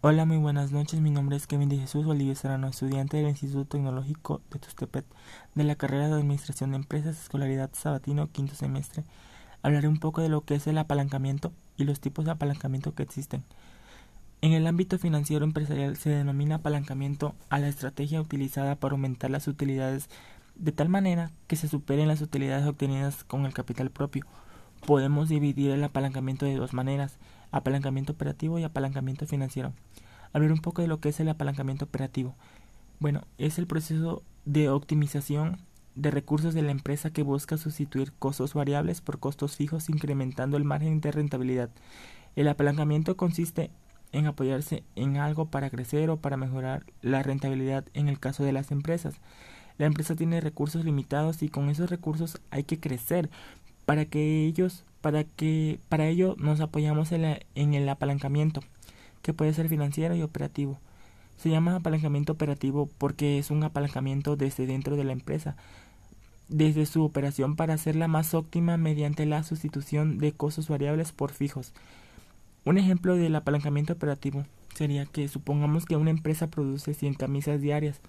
Hola, muy buenas noches. Mi nombre es Kevin de Jesús Olivier Serrano, estudiante del Instituto Tecnológico de Tustepet de la carrera de Administración de Empresas, Escolaridad Sabatino, quinto semestre. Hablaré un poco de lo que es el apalancamiento y los tipos de apalancamiento que existen. En el ámbito financiero empresarial se denomina apalancamiento a la estrategia utilizada para aumentar las utilidades de tal manera que se superen las utilidades obtenidas con el capital propio. Podemos dividir el apalancamiento de dos maneras apalancamiento operativo y apalancamiento financiero. Hablar un poco de lo que es el apalancamiento operativo. Bueno, es el proceso de optimización de recursos de la empresa que busca sustituir costos variables por costos fijos incrementando el margen de rentabilidad. El apalancamiento consiste en apoyarse en algo para crecer o para mejorar la rentabilidad en el caso de las empresas. La empresa tiene recursos limitados y con esos recursos hay que crecer para que ellos para que para ello nos apoyamos en, en el apalancamiento, que puede ser financiero y operativo. Se llama apalancamiento operativo porque es un apalancamiento desde dentro de la empresa, desde su operación para hacerla más óptima mediante la sustitución de costos variables por fijos. Un ejemplo del apalancamiento operativo sería que supongamos que una empresa produce 100 camisas diarias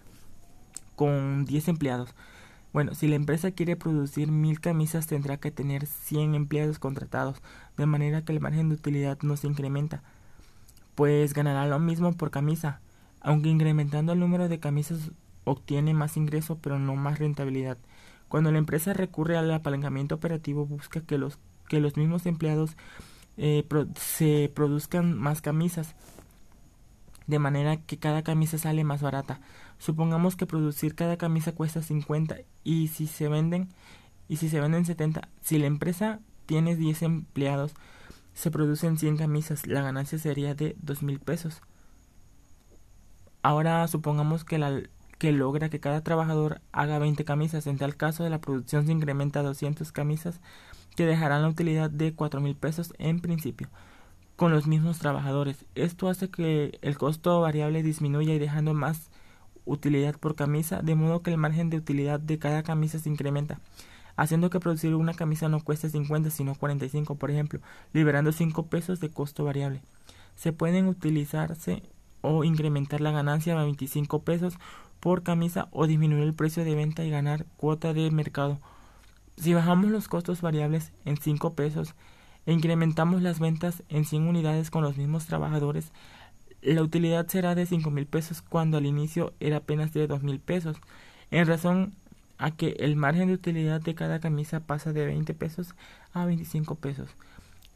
con 10 empleados. Bueno, si la empresa quiere producir mil camisas tendrá que tener 100 empleados contratados, de manera que el margen de utilidad no se incrementa, pues ganará lo mismo por camisa, aunque incrementando el número de camisas obtiene más ingreso pero no más rentabilidad. Cuando la empresa recurre al apalancamiento operativo busca que los, que los mismos empleados eh, se produzcan más camisas, de manera que cada camisa sale más barata. Supongamos que producir cada camisa cuesta 50 y si se venden y si se venden 70, si la empresa tiene 10 empleados, se producen 100 camisas, la ganancia sería de 2 mil pesos. Ahora supongamos que, la, que logra que cada trabajador haga 20 camisas, en tal caso de la producción se incrementa a 200 camisas que dejarán la utilidad de 4 mil pesos en principio con los mismos trabajadores. Esto hace que el costo variable disminuya y dejando más utilidad por camisa, de modo que el margen de utilidad de cada camisa se incrementa, haciendo que producir una camisa no cueste 50 sino 45, por ejemplo, liberando 5 pesos de costo variable. Se pueden utilizarse o incrementar la ganancia a 25 pesos por camisa o disminuir el precio de venta y ganar cuota de mercado. Si bajamos los costos variables en 5 pesos, e incrementamos las ventas en 100 unidades con los mismos trabajadores, la utilidad será de 5 mil pesos cuando al inicio era apenas de 2 mil pesos, en razón a que el margen de utilidad de cada camisa pasa de 20 pesos a 25 pesos.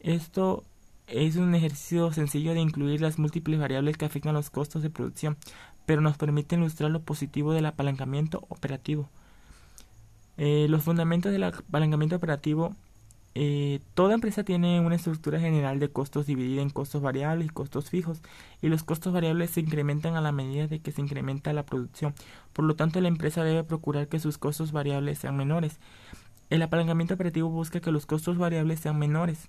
Esto es un ejercicio sencillo de incluir las múltiples variables que afectan los costos de producción, pero nos permite ilustrar lo positivo del apalancamiento operativo. Eh, los fundamentos del apalancamiento operativo eh, toda empresa tiene una estructura general de costos dividida en costos variables y costos fijos, y los costos variables se incrementan a la medida de que se incrementa la producción. Por lo tanto, la empresa debe procurar que sus costos variables sean menores. El apalancamiento operativo busca que los costos variables sean menores,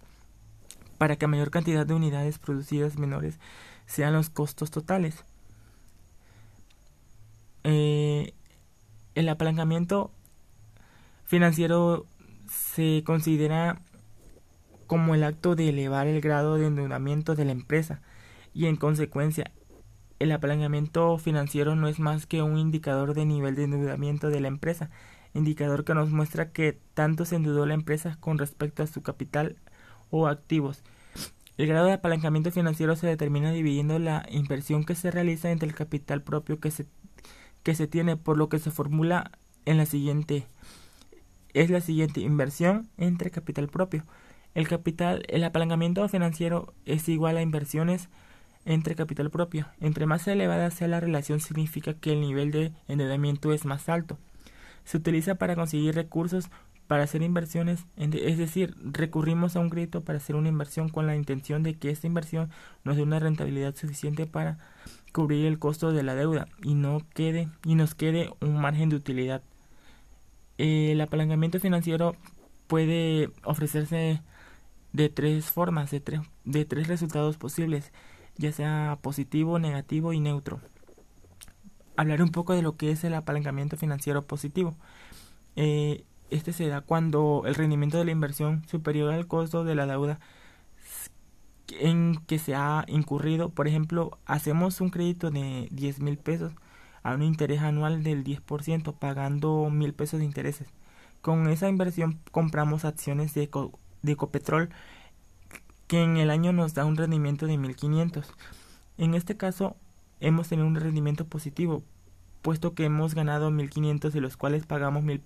para que mayor cantidad de unidades producidas menores sean los costos totales. Eh, el apalancamiento financiero se considera como el acto de elevar el grado de endeudamiento de la empresa y en consecuencia el apalancamiento financiero no es más que un indicador de nivel de endeudamiento de la empresa, indicador que nos muestra que tanto se endeudó la empresa con respecto a su capital o activos. El grado de apalancamiento financiero se determina dividiendo la inversión que se realiza entre el capital propio que se, que se tiene, por lo que se formula en la siguiente es la siguiente inversión entre capital propio. El capital, el apalancamiento financiero es igual a inversiones entre capital propio. Entre más elevada sea la relación significa que el nivel de endeudamiento es más alto. Se utiliza para conseguir recursos para hacer inversiones, es decir, recurrimos a un crédito para hacer una inversión con la intención de que esta inversión nos dé una rentabilidad suficiente para cubrir el costo de la deuda y no quede y nos quede un margen de utilidad el apalancamiento financiero puede ofrecerse de tres formas, de, de tres resultados posibles, ya sea positivo, negativo y neutro. Hablaré un poco de lo que es el apalancamiento financiero positivo. Eh, este se da cuando el rendimiento de la inversión superior al costo de la deuda en que se ha incurrido. Por ejemplo, hacemos un crédito de 10 mil pesos a un interés anual del 10%, pagando mil pesos de intereses. Con esa inversión compramos acciones de, de Ecopetrol que en el año nos da un rendimiento de 1500. En este caso hemos tenido un rendimiento positivo, puesto que hemos ganado 1500 de los cuales pagamos 1000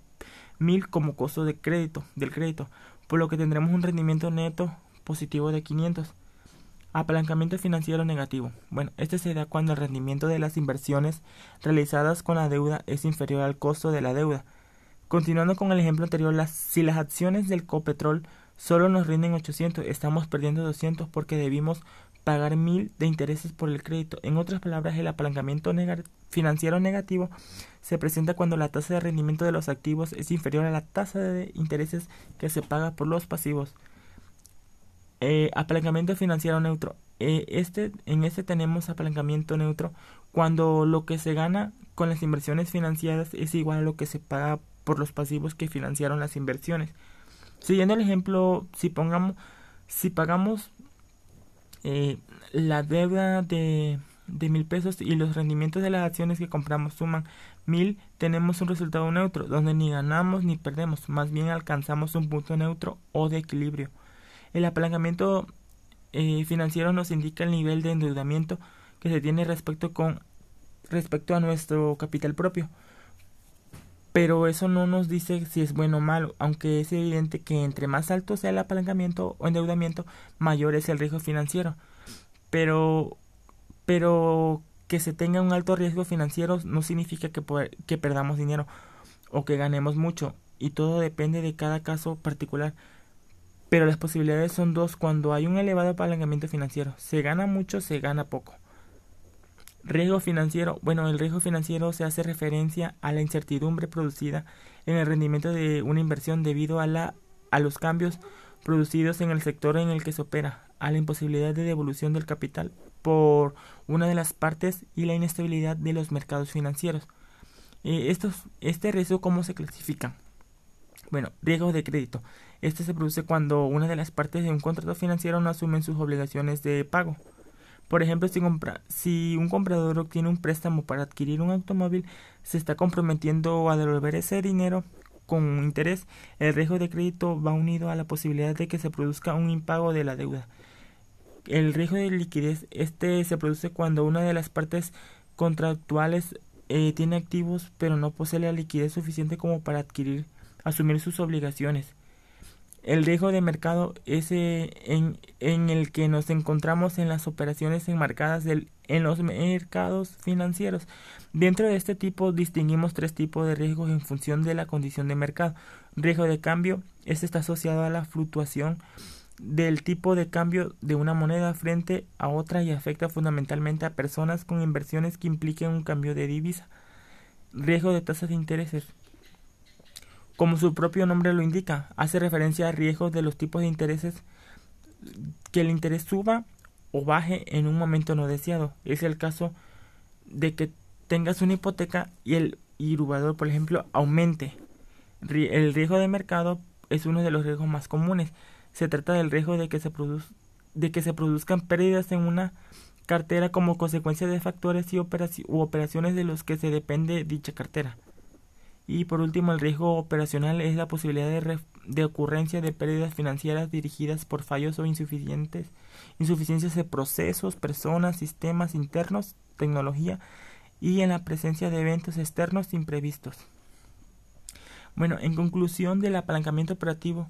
mil como costo de crédito del crédito, por lo que tendremos un rendimiento neto positivo de 500. Apalancamiento financiero negativo. Bueno, este se da cuando el rendimiento de las inversiones realizadas con la deuda es inferior al costo de la deuda. Continuando con el ejemplo anterior, si las acciones del Copetrol solo nos rinden 800, estamos perdiendo 200 porque debimos pagar 1000 de intereses por el crédito. En otras palabras, el apalancamiento financiero negativo se presenta cuando la tasa de rendimiento de los activos es inferior a la tasa de intereses que se paga por los pasivos. Eh, apalancamiento financiero neutro. Eh, este, en este tenemos apalancamiento neutro cuando lo que se gana con las inversiones financiadas es igual a lo que se paga por los pasivos que financiaron las inversiones. Siguiendo el ejemplo, si pongamos, si pagamos eh, la deuda de, de mil pesos y los rendimientos de las acciones que compramos suman mil, tenemos un resultado neutro, donde ni ganamos ni perdemos, más bien alcanzamos un punto neutro o de equilibrio. El apalancamiento eh, financiero nos indica el nivel de endeudamiento que se tiene respecto, con, respecto a nuestro capital propio. Pero eso no nos dice si es bueno o malo, aunque es evidente que entre más alto sea el apalancamiento o endeudamiento, mayor es el riesgo financiero. Pero, pero que se tenga un alto riesgo financiero no significa que, que perdamos dinero o que ganemos mucho, y todo depende de cada caso particular pero las posibilidades son dos cuando hay un elevado apalancamiento financiero. Se gana mucho, se gana poco. Riesgo financiero. Bueno, el riesgo financiero se hace referencia a la incertidumbre producida en el rendimiento de una inversión debido a, la, a los cambios producidos en el sector en el que se opera, a la imposibilidad de devolución del capital por una de las partes y la inestabilidad de los mercados financieros. Eh, estos, ¿Este riesgo cómo se clasifica? Bueno, riesgo de crédito. Este se produce cuando una de las partes de un contrato financiero no asumen sus obligaciones de pago. Por ejemplo, si, si, un comprador obtiene un préstamo para adquirir un automóvil, se está comprometiendo a devolver ese dinero con interés. El riesgo de crédito va unido a la posibilidad de que se produzca un impago de la deuda. El riesgo de liquidez este se produce cuando una de las partes contractuales eh, tiene activos pero no posee la liquidez suficiente como para adquirir asumir sus obligaciones. El riesgo de mercado es en, en, el que nos encontramos en las operaciones enmarcadas en los mercados financieros. Dentro de este tipo distinguimos tres tipos de riesgos en función de la condición de mercado. Riesgo de cambio, este está asociado a la fluctuación del tipo de cambio de una moneda frente a otra y afecta fundamentalmente a personas con inversiones que impliquen un cambio de divisa. Riesgo de tasas de intereses. Como su propio nombre lo indica, hace referencia a riesgos de los tipos de intereses que el interés suba o baje en un momento no deseado. Es el caso de que tengas una hipoteca y el irubador, por ejemplo, aumente. El riesgo de mercado es uno de los riesgos más comunes. Se trata del riesgo de que se, produzcan pérdidas en una cartera como consecuencia de factores y u operaciones de los que se depende dicha cartera. Y por último, el riesgo operacional es la posibilidad de, ocurrencia de pérdidas financieras dirigidas por fallos o insuficientes, insuficiencias de procesos, personas, sistemas internos, tecnología y en la presencia de eventos externos imprevistos. Bueno, en conclusión del apalancamiento operativo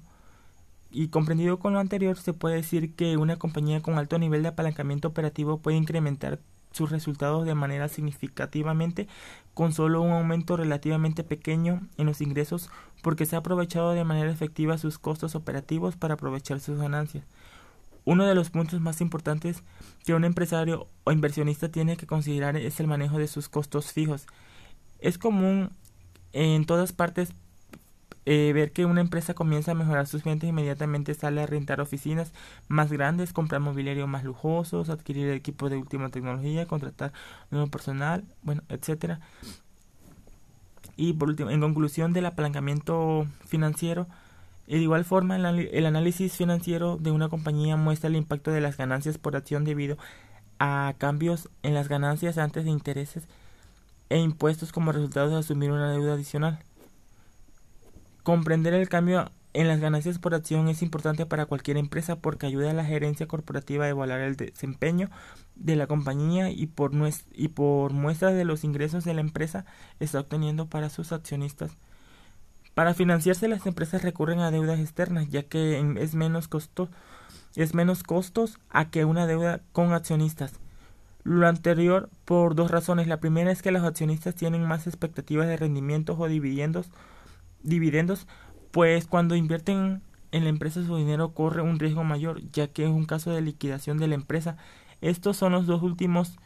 y comprendido con lo anterior, se puede decir que una compañía con alto nivel de apalancamiento operativo puede incrementar sus resultados de manera significativamente con solo un aumento relativamente pequeño en los ingresos porque se ha aprovechado de manera efectiva sus costos operativos para aprovechar sus ganancias. Uno de los puntos más importantes que un empresario o inversionista tiene que considerar es el manejo de sus costos fijos. Es común en todas partes eh, ver que una empresa comienza a mejorar sus ventas inmediatamente sale a rentar oficinas más grandes, comprar mobiliario más lujosos, adquirir equipo de última tecnología, contratar nuevo personal, bueno, etcétera. Y por último, en conclusión del apalancamiento financiero, De igual forma, el análisis financiero de una compañía muestra el impacto de las ganancias por acción debido a cambios en las ganancias antes de intereses e impuestos como resultado de asumir una deuda adicional. Comprender el cambio en las ganancias por acción es importante para cualquier empresa porque ayuda a la gerencia corporativa a evaluar el desempeño de la compañía y por, muestra de los ingresos de la empresa está obteniendo para sus accionistas. Para financiarse las empresas recurren a deudas externas ya que es menos costo, es menos costos a que una deuda con accionistas. Lo anterior por dos razones. La primera es que los accionistas tienen más expectativas de rendimientos o dividendos, dividendos, pues cuando invierten en la empresa su dinero corre un riesgo mayor, ya que es un caso de liquidación de la empresa. Estos son los dos últimos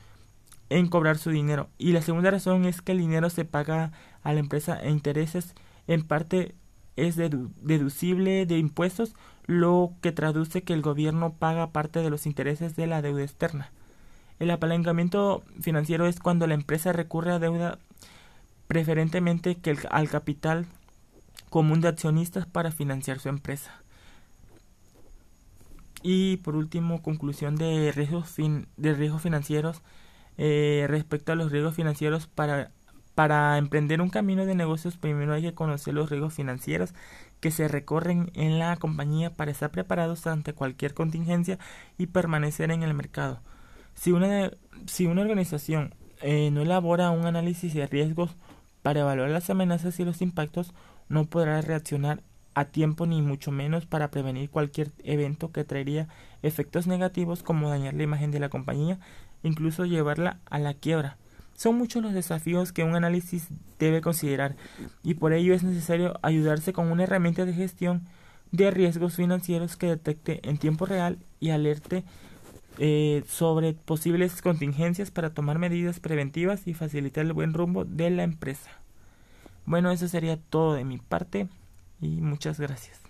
en cobrar su dinero. Y la segunda razón es que el dinero se paga a la empresa en intereses, en parte es deducible de impuestos, lo que traduce que el gobierno paga parte de los intereses de la deuda externa. El apalancamiento financiero es cuando la empresa recurre a deuda preferentemente que al capital común de accionistas para financiar su empresa. Y por último, conclusión de riesgos, fin de riesgos financieros. Eh, respecto a los riesgos financieros, para, para emprender un camino de negocios, primero hay que conocer los riesgos financieros que se recorren en la compañía para estar preparados ante cualquier contingencia y permanecer en el mercado. Si una, si una organización eh, no elabora un análisis de riesgos para evaluar las amenazas y los impactos, no podrá reaccionar a tiempo ni mucho menos para prevenir cualquier evento que traería efectos negativos como dañar la imagen de la compañía, incluso llevarla a la quiebra. Son muchos los desafíos que un análisis debe considerar y por ello es necesario ayudarse con una herramienta de gestión de riesgos financieros que detecte en tiempo real y alerte eh, sobre posibles contingencias para tomar medidas preventivas y facilitar el buen rumbo de la empresa. Bueno, eso sería todo de mi parte y muchas gracias.